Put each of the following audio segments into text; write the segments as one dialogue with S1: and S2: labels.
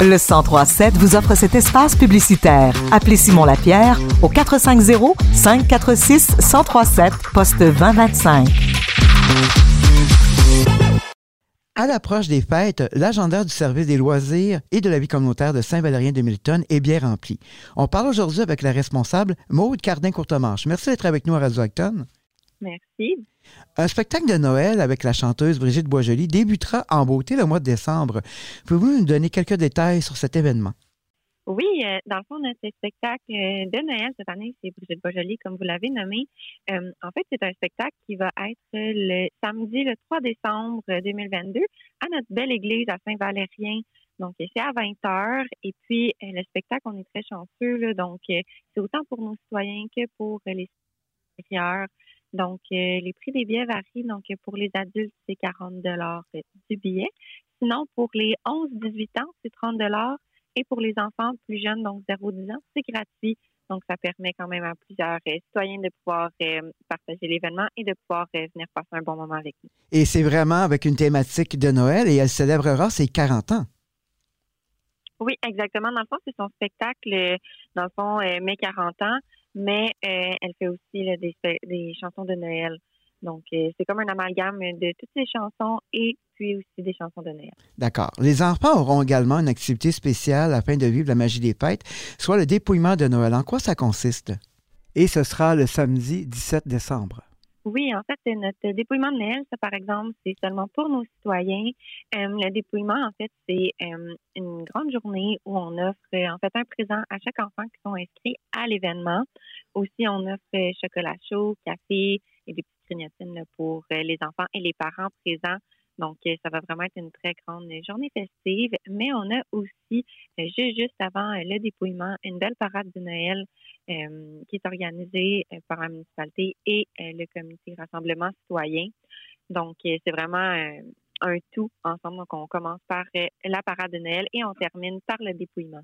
S1: Le 1037 vous offre cet espace publicitaire. Appelez Simon Lapierre au 450 546 1037 poste 2025.
S2: À l'approche des fêtes, l'agenda du service des loisirs et de la vie communautaire de Saint-Valérien de Milton est bien rempli. On parle aujourd'hui avec la responsable Maude Cardin-Courtemanche. Merci d'être avec nous à Radio Acton.
S3: Merci.
S2: Un spectacle de Noël avec la chanteuse Brigitte Boisjoli débutera en beauté le mois de décembre. Pouvez-vous nous donner quelques détails sur cet événement?
S3: Oui, euh, dans le fond, notre spectacle euh, de Noël cette année, c'est Brigitte Boisjoli, comme vous l'avez nommé. Euh, en fait, c'est un spectacle qui va être le samedi, le 3 décembre 2022, à notre belle église à Saint-Valérien. Donc, c'est à 20 heures. Et puis, le spectacle, on est très chanceux. donc, c'est autant pour nos citoyens que pour les extérieurs. Donc, les prix des billets varient. Donc, pour les adultes, c'est 40 du billet. Sinon, pour les 11-18 ans, c'est 30 et pour les enfants plus jeunes, donc 0-10 ans, c'est gratuit. Donc, ça permet quand même à plusieurs euh, citoyens de pouvoir euh, partager l'événement et de pouvoir euh, venir passer un bon moment avec nous.
S2: Et c'est vraiment avec une thématique de Noël et elle célébrera ses 40 ans.
S3: Oui, exactement. Dans le fond, c'est son spectacle, dans le fond, mes 40 ans, mais elle fait aussi des, des chansons de Noël. Donc, euh, c'est comme un amalgame de toutes ces chansons et puis aussi des chansons de Noël.
S2: D'accord. Les enfants auront également une activité spéciale afin de vivre la magie des fêtes, soit le dépouillement de Noël. En quoi ça consiste? Et ce sera le samedi 17 décembre.
S3: Oui, en fait, notre dépouillement de Noël, ça, par exemple, c'est seulement pour nos citoyens. Euh, le dépouillement, en fait, c'est euh, une grande journée où on offre, en fait, un présent à chaque enfant qui sont inscrits à l'événement. Aussi, on offre chocolat chaud, café et des grignotines pour euh, les enfants et les parents présents. Donc, euh, ça va vraiment être une très grande journée festive. Mais on a aussi, euh, juste avant le dépouillement, une belle parade de Noël qui est organisée par la municipalité et le comité Rassemblement citoyen. Donc, c'est vraiment un tout ensemble. Donc, on commence par la parade de Noël et on termine par le dépouillement.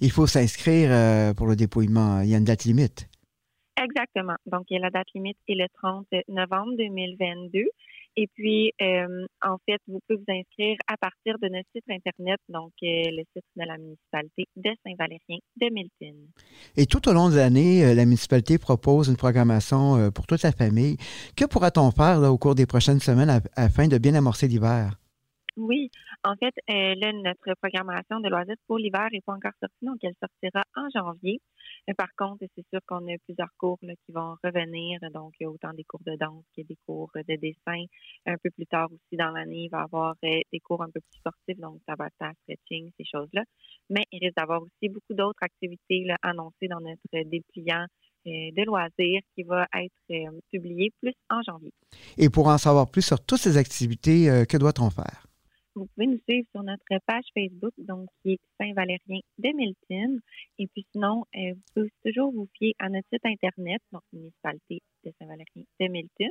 S2: Il faut s'inscrire pour le dépouillement. Il y a une date limite.
S3: Exactement. Donc, la date limite est le 30 novembre 2022. Et puis, euh, en fait, vous pouvez vous inscrire à partir de notre site Internet, donc euh, le site de la municipalité de Saint-Valérien de Milton.
S2: Et tout au long de l'année, euh, la municipalité propose une programmation pour toute la famille. Que pourra-t-on faire au cours des prochaines semaines afin de bien amorcer l'hiver?
S3: Oui, en fait, euh, là, notre programmation de loisirs pour l'hiver n'est pas encore sortie, donc elle sortira en janvier. Par contre, c'est sûr qu'on a plusieurs cours qui vont revenir, donc il y a autant des cours de danse que des cours de dessin. Un peu plus tard aussi dans l'année, il va y avoir euh, des cours un peu plus sportifs, donc être stretching, ces choses-là. Mais il risque d'avoir aussi beaucoup d'autres activités annoncées dans notre dépliant euh, de loisirs qui va être publié plus en janvier.
S2: Et pour en savoir plus sur toutes ces activités, que doit-on faire?
S3: Vous pouvez nous suivre sur notre page Facebook, donc qui est Saint-Valérien de Milton. Et puis sinon, euh, vous pouvez toujours vous fier à notre site Internet, donc municipalité de Saint-Valérien de Milton.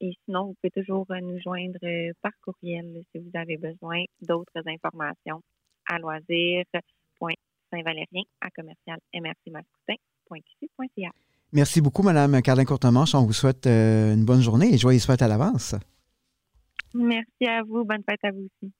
S3: Et sinon, vous pouvez toujours euh, nous joindre euh, par courriel si vous avez besoin d'autres informations à loisir.saint-valérien à commercial
S2: Merci beaucoup, Mme Cardin-Courtemanche. On vous souhaite une bonne journée et joyeuses fêtes à l'avance.
S3: Merci à vous. Bonne fête à vous aussi.